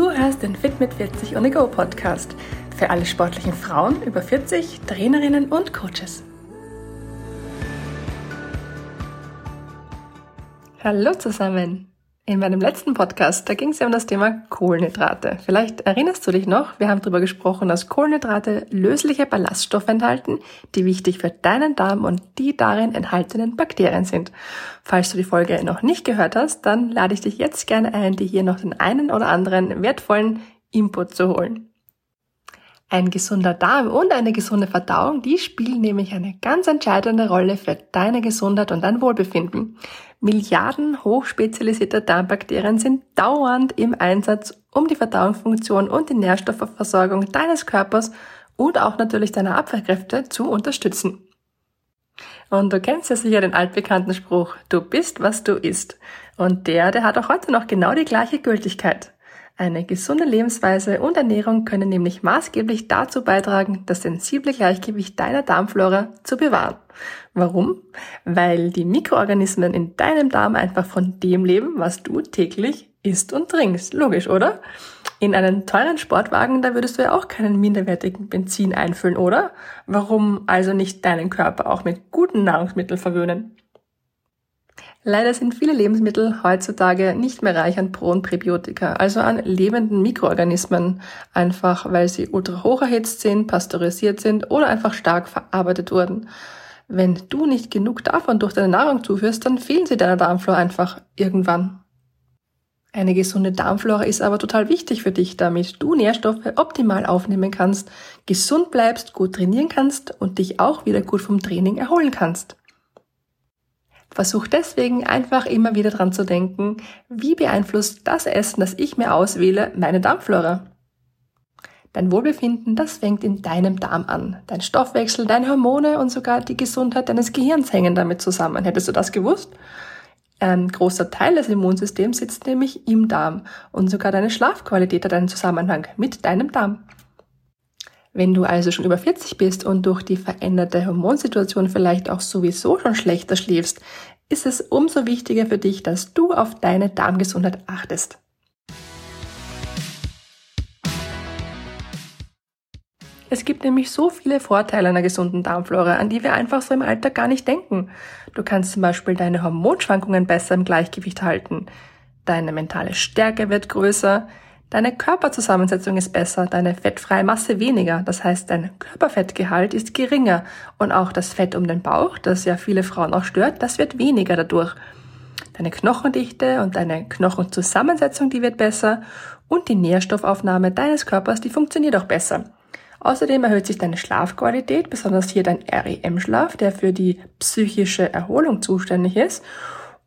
Du hörst den Fit mit 40 on Go Podcast für alle sportlichen Frauen über 40, Trainerinnen und Coaches. Hallo zusammen! In meinem letzten Podcast, da ging es ja um das Thema Kohlenhydrate. Vielleicht erinnerst du dich noch, wir haben darüber gesprochen, dass Kohlenhydrate lösliche Ballaststoffe enthalten, die wichtig für deinen Darm und die darin enthaltenen Bakterien sind. Falls du die Folge noch nicht gehört hast, dann lade ich dich jetzt gerne ein, dir hier noch den einen oder anderen wertvollen Input zu holen. Ein gesunder Darm und eine gesunde Verdauung, die spielen nämlich eine ganz entscheidende Rolle für deine Gesundheit und dein Wohlbefinden. Milliarden hochspezialisierte Darmbakterien sind dauernd im Einsatz, um die Verdauungsfunktion und die Nährstoffversorgung deines Körpers und auch natürlich deiner Abwehrkräfte zu unterstützen. Und du kennst ja sicher den altbekannten Spruch, du bist, was du isst. Und der, der hat auch heute noch genau die gleiche Gültigkeit. Eine gesunde Lebensweise und Ernährung können nämlich maßgeblich dazu beitragen, das sensible Gleichgewicht deiner Darmflora zu bewahren. Warum? Weil die Mikroorganismen in deinem Darm einfach von dem leben, was du täglich isst und trinkst. Logisch, oder? In einen teuren Sportwagen, da würdest du ja auch keinen minderwertigen Benzin einfüllen, oder? Warum also nicht deinen Körper auch mit guten Nahrungsmitteln verwöhnen? Leider sind viele Lebensmittel heutzutage nicht mehr reich an Pro- und Präbiotika, also an lebenden Mikroorganismen, einfach weil sie ultra hoch erhitzt sind, pasteurisiert sind oder einfach stark verarbeitet wurden. Wenn du nicht genug davon durch deine Nahrung zuführst, dann fehlen sie deiner Darmflora einfach irgendwann. Eine gesunde Darmflora ist aber total wichtig für dich, damit du Nährstoffe optimal aufnehmen kannst, gesund bleibst, gut trainieren kannst und dich auch wieder gut vom Training erholen kannst. Versuch deswegen einfach immer wieder dran zu denken, wie beeinflusst das Essen, das ich mir auswähle, meine Darmflora? Dein Wohlbefinden, das fängt in deinem Darm an. Dein Stoffwechsel, deine Hormone und sogar die Gesundheit deines Gehirns hängen damit zusammen. Hättest du das gewusst? Ein großer Teil des Immunsystems sitzt nämlich im Darm und sogar deine Schlafqualität hat einen Zusammenhang mit deinem Darm. Wenn du also schon über 40 bist und durch die veränderte Hormonsituation vielleicht auch sowieso schon schlechter schläfst, ist es umso wichtiger für dich, dass du auf deine Darmgesundheit achtest. Es gibt nämlich so viele Vorteile einer gesunden Darmflora, an die wir einfach so im Alltag gar nicht denken. Du kannst zum Beispiel deine Hormonschwankungen besser im Gleichgewicht halten. Deine mentale Stärke wird größer. Deine Körperzusammensetzung ist besser, deine fettfreie Masse weniger, das heißt dein Körperfettgehalt ist geringer und auch das Fett um den Bauch, das ja viele Frauen auch stört, das wird weniger dadurch. Deine Knochendichte und deine Knochenzusammensetzung, die wird besser und die Nährstoffaufnahme deines Körpers, die funktioniert auch besser. Außerdem erhöht sich deine Schlafqualität, besonders hier dein REM-Schlaf, der für die psychische Erholung zuständig ist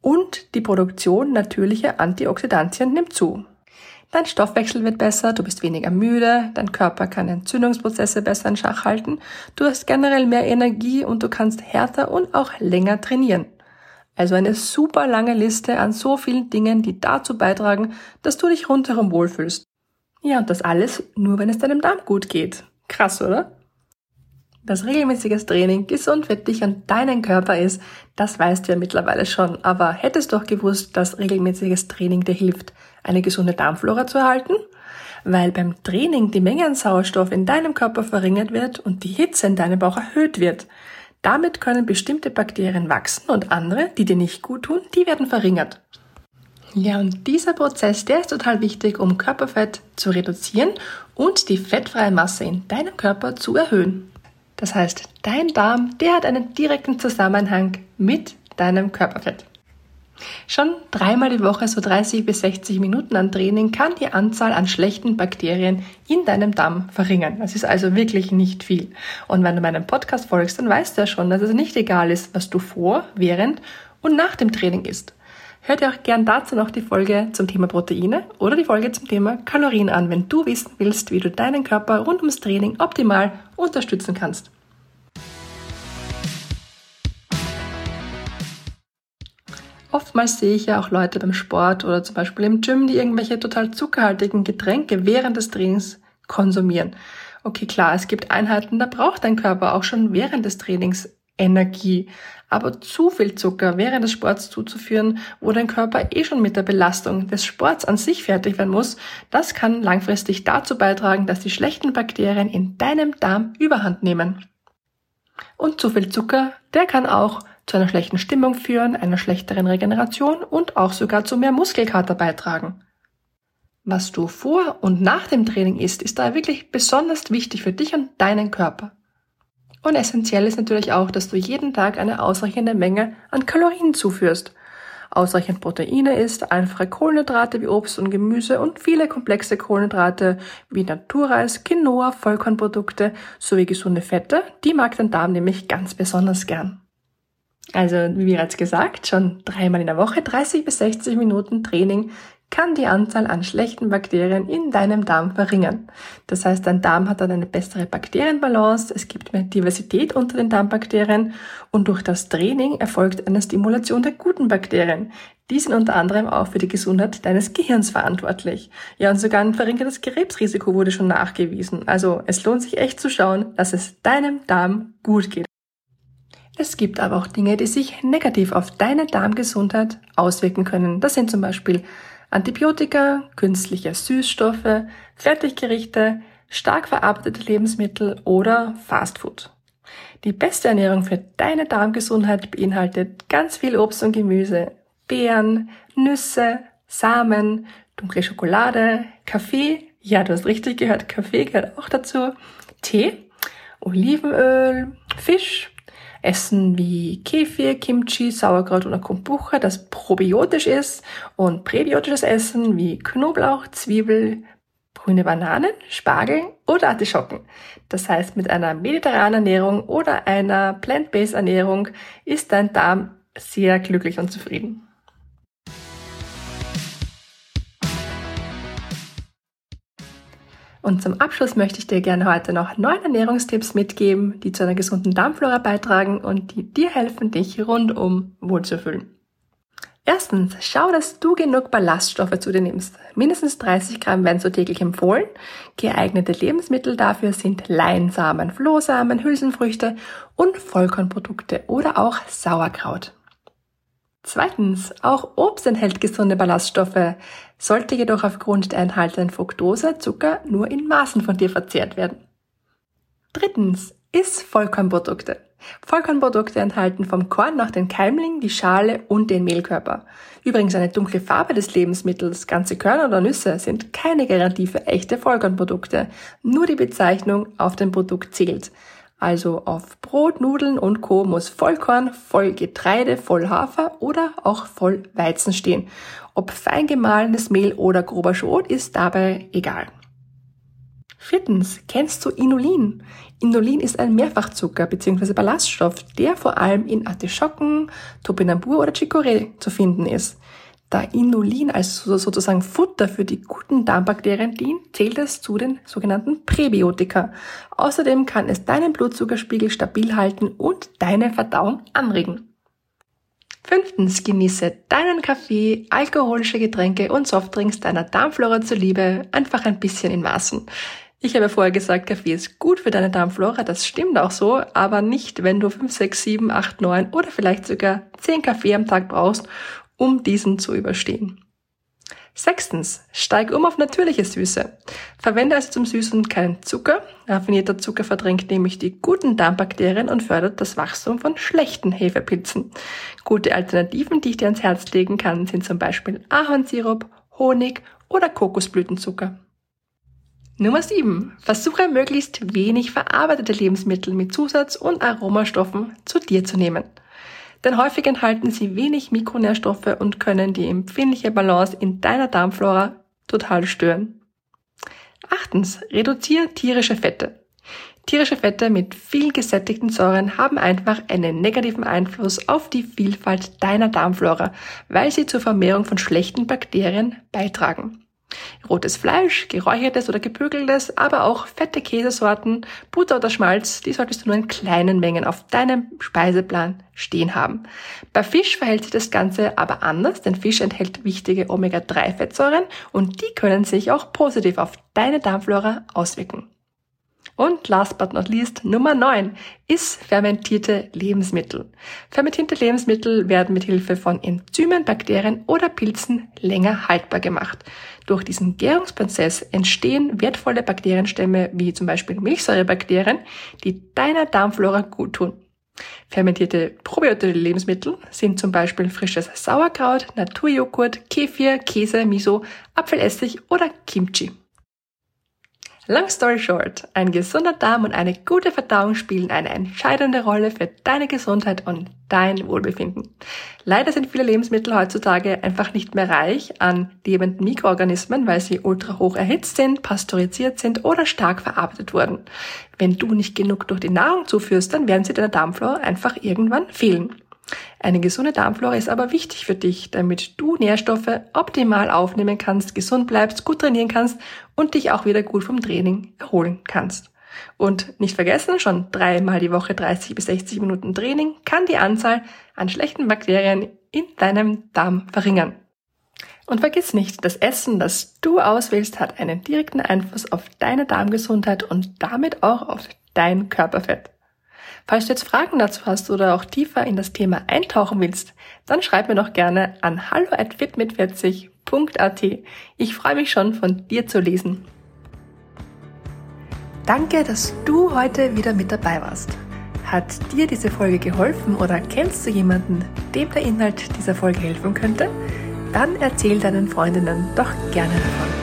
und die Produktion natürlicher Antioxidantien nimmt zu. Dein Stoffwechsel wird besser, du bist weniger müde, dein Körper kann Entzündungsprozesse besser in Schach halten, du hast generell mehr Energie und du kannst härter und auch länger trainieren. Also eine super lange Liste an so vielen Dingen, die dazu beitragen, dass du dich rundherum wohlfühlst. Ja, und das alles nur, wenn es deinem Darm gut geht. Krass, oder? Dass regelmäßiges Training gesund für dich und deinen Körper ist, das weißt du ja mittlerweile schon. Aber hättest du auch gewusst, dass regelmäßiges Training dir hilft, eine gesunde Darmflora zu erhalten? Weil beim Training die Menge an Sauerstoff in deinem Körper verringert wird und die Hitze in deinem Bauch erhöht wird. Damit können bestimmte Bakterien wachsen und andere, die dir nicht gut tun, die werden verringert. Ja, und dieser Prozess, der ist total wichtig, um Körperfett zu reduzieren und die fettfreie Masse in deinem Körper zu erhöhen. Das heißt, dein Darm, der hat einen direkten Zusammenhang mit deinem Körperfett. Schon dreimal die Woche, so 30 bis 60 Minuten an Training, kann die Anzahl an schlechten Bakterien in deinem Darm verringern. Das ist also wirklich nicht viel. Und wenn du meinem Podcast folgst, dann weißt du ja schon, dass es nicht egal ist, was du vor, während und nach dem Training isst. Hör dir auch gern dazu noch die Folge zum Thema Proteine oder die Folge zum Thema Kalorien an, wenn du wissen willst, wie du deinen Körper rund ums Training optimal unterstützen kannst. Oftmals sehe ich ja auch Leute beim Sport oder zum Beispiel im Gym, die irgendwelche total zuckerhaltigen Getränke während des Trainings konsumieren. Okay, klar, es gibt Einheiten, da braucht dein Körper auch schon während des Trainings Energie. Aber zu viel Zucker während des Sports zuzuführen, wo dein Körper eh schon mit der Belastung des Sports an sich fertig werden muss, das kann langfristig dazu beitragen, dass die schlechten Bakterien in deinem Darm überhand nehmen. Und zu viel Zucker, der kann auch zu einer schlechten Stimmung führen, einer schlechteren Regeneration und auch sogar zu mehr Muskelkater beitragen. Was du vor und nach dem Training isst, ist da wirklich besonders wichtig für dich und deinen Körper. Und essentiell ist natürlich auch, dass du jeden Tag eine ausreichende Menge an Kalorien zuführst. Ausreichend Proteine isst, einfache Kohlenhydrate wie Obst und Gemüse und viele komplexe Kohlenhydrate wie Naturreis, Quinoa, Vollkornprodukte sowie gesunde Fette, die mag dein Darm nämlich ganz besonders gern. Also, wie bereits gesagt, schon dreimal in der Woche 30 bis 60 Minuten Training kann die Anzahl an schlechten Bakterien in deinem Darm verringern. Das heißt, dein Darm hat dann eine bessere Bakterienbalance, es gibt mehr Diversität unter den Darmbakterien und durch das Training erfolgt eine Stimulation der guten Bakterien. Die sind unter anderem auch für die Gesundheit deines Gehirns verantwortlich. Ja, und sogar ein verringertes Krebsrisiko wurde schon nachgewiesen. Also es lohnt sich echt zu schauen, dass es deinem Darm gut geht. Es gibt aber auch Dinge, die sich negativ auf deine Darmgesundheit auswirken können. Das sind zum Beispiel Antibiotika, künstliche Süßstoffe, Fertiggerichte, stark verarbeitete Lebensmittel oder Fastfood. Die beste Ernährung für deine Darmgesundheit beinhaltet ganz viel Obst und Gemüse, Beeren, Nüsse, Samen, dunkle Schokolade, Kaffee, ja, du hast richtig gehört, Kaffee gehört auch dazu, Tee, Olivenöl, Fisch, Essen wie Kefir, Kimchi, Sauerkraut oder Kombucha, das probiotisch ist und präbiotisches Essen wie Knoblauch, Zwiebel, grüne Bananen, Spargel oder Artischocken. Das heißt, mit einer mediterranen Ernährung oder einer plant-based Ernährung ist dein Darm sehr glücklich und zufrieden. Und zum Abschluss möchte ich dir gerne heute noch neun Ernährungstipps mitgeben, die zu einer gesunden Darmflora beitragen und die dir helfen, dich rundum wohlzufühlen. Erstens, schau, dass du genug Ballaststoffe zu dir nimmst. Mindestens 30 Gramm werden so täglich empfohlen. Geeignete Lebensmittel dafür sind Leinsamen, Flohsamen, Hülsenfrüchte und Vollkornprodukte oder auch Sauerkraut. Zweitens, auch Obst enthält gesunde Ballaststoffe, sollte jedoch aufgrund der enthaltenen Fructose, Zucker nur in Maßen von dir verzehrt werden. Drittens, iss Vollkornprodukte. Vollkornprodukte enthalten vom Korn nach den Keimling, die Schale und den Mehlkörper. Übrigens eine dunkle Farbe des Lebensmittels, ganze Körner oder Nüsse sind keine Garantie für echte Vollkornprodukte. Nur die Bezeichnung auf dem Produkt zählt. Also auf Brot, Nudeln und Co. muss Vollkorn, Vollgetreide, Vollhafer oder auch Vollweizen stehen. Ob fein gemahlenes Mehl oder grober Schrot ist dabei egal. Viertens, kennst du Inulin? Inulin ist ein Mehrfachzucker bzw. Ballaststoff, der vor allem in Artischocken, Topinambur oder Chicorée zu finden ist. Da Inulin als sozusagen Futter für die guten Darmbakterien dient, zählt es zu den sogenannten Präbiotika. Außerdem kann es deinen Blutzuckerspiegel stabil halten und deine Verdauung anregen. Fünftens, genieße deinen Kaffee, alkoholische Getränke und Softdrinks deiner Darmflora zuliebe einfach ein bisschen in Maßen. Ich habe vorher gesagt, Kaffee ist gut für deine Darmflora, das stimmt auch so, aber nicht, wenn du 5, 6, 7, 8, 9 oder vielleicht sogar 10 Kaffee am Tag brauchst, um diesen zu überstehen. Sechstens, steig um auf natürliche Süße. Verwende also zum Süßen keinen Zucker. Raffinierter Zucker verdrängt nämlich die guten Darmbakterien und fördert das Wachstum von schlechten Hefepilzen. Gute Alternativen, die ich dir ans Herz legen kann, sind zum Beispiel Ahornsirup, Honig oder Kokosblütenzucker. Nummer 7. Versuche möglichst wenig verarbeitete Lebensmittel mit Zusatz- und Aromastoffen zu dir zu nehmen denn häufig enthalten sie wenig Mikronährstoffe und können die empfindliche Balance in deiner Darmflora total stören. Achtens, reduziere tierische Fette. Tierische Fette mit viel gesättigten Säuren haben einfach einen negativen Einfluss auf die Vielfalt deiner Darmflora, weil sie zur Vermehrung von schlechten Bakterien beitragen. Rotes Fleisch, geräuchertes oder gebügeltes, aber auch fette Käsesorten, Butter oder Schmalz, die solltest du nur in kleinen Mengen auf deinem Speiseplan stehen haben. Bei Fisch verhält sich das Ganze aber anders, denn Fisch enthält wichtige Omega-3-Fettsäuren und die können sich auch positiv auf deine Darmflora auswirken. Und last but not least, Nummer 9 ist fermentierte Lebensmittel. Fermentierte Lebensmittel werden mit Hilfe von Enzymen, Bakterien oder Pilzen länger haltbar gemacht. Durch diesen Gärungsprozess entstehen wertvolle Bakterienstämme wie zum Beispiel Milchsäurebakterien, die deiner Darmflora gut tun. Fermentierte probiotische Lebensmittel sind zum Beispiel frisches Sauerkraut, Naturjoghurt, Kefir, Käse, Miso, Apfelessig oder Kimchi. Long story short, ein gesunder Darm und eine gute Verdauung spielen eine entscheidende Rolle für deine Gesundheit und dein Wohlbefinden. Leider sind viele Lebensmittel heutzutage einfach nicht mehr reich an lebenden Mikroorganismen, weil sie ultra hoch erhitzt sind, pasteurisiert sind oder stark verarbeitet wurden. Wenn du nicht genug durch die Nahrung zuführst, dann werden sie deiner Darmflora einfach irgendwann fehlen. Eine gesunde Darmflora ist aber wichtig für dich, damit du Nährstoffe optimal aufnehmen kannst, gesund bleibst, gut trainieren kannst und dich auch wieder gut vom Training erholen kannst. Und nicht vergessen, schon dreimal die Woche 30 bis 60 Minuten Training kann die Anzahl an schlechten Bakterien in deinem Darm verringern. Und vergiss nicht, das Essen, das du auswählst, hat einen direkten Einfluss auf deine Darmgesundheit und damit auch auf dein Körperfett. Falls du jetzt Fragen dazu hast oder auch tiefer in das Thema eintauchen willst, dann schreib mir doch gerne an hallo at fitmit40.at. Ich freue mich schon, von dir zu lesen. Danke, dass du heute wieder mit dabei warst. Hat dir diese Folge geholfen oder kennst du jemanden, dem der Inhalt dieser Folge helfen könnte? Dann erzähl deinen Freundinnen doch gerne davon.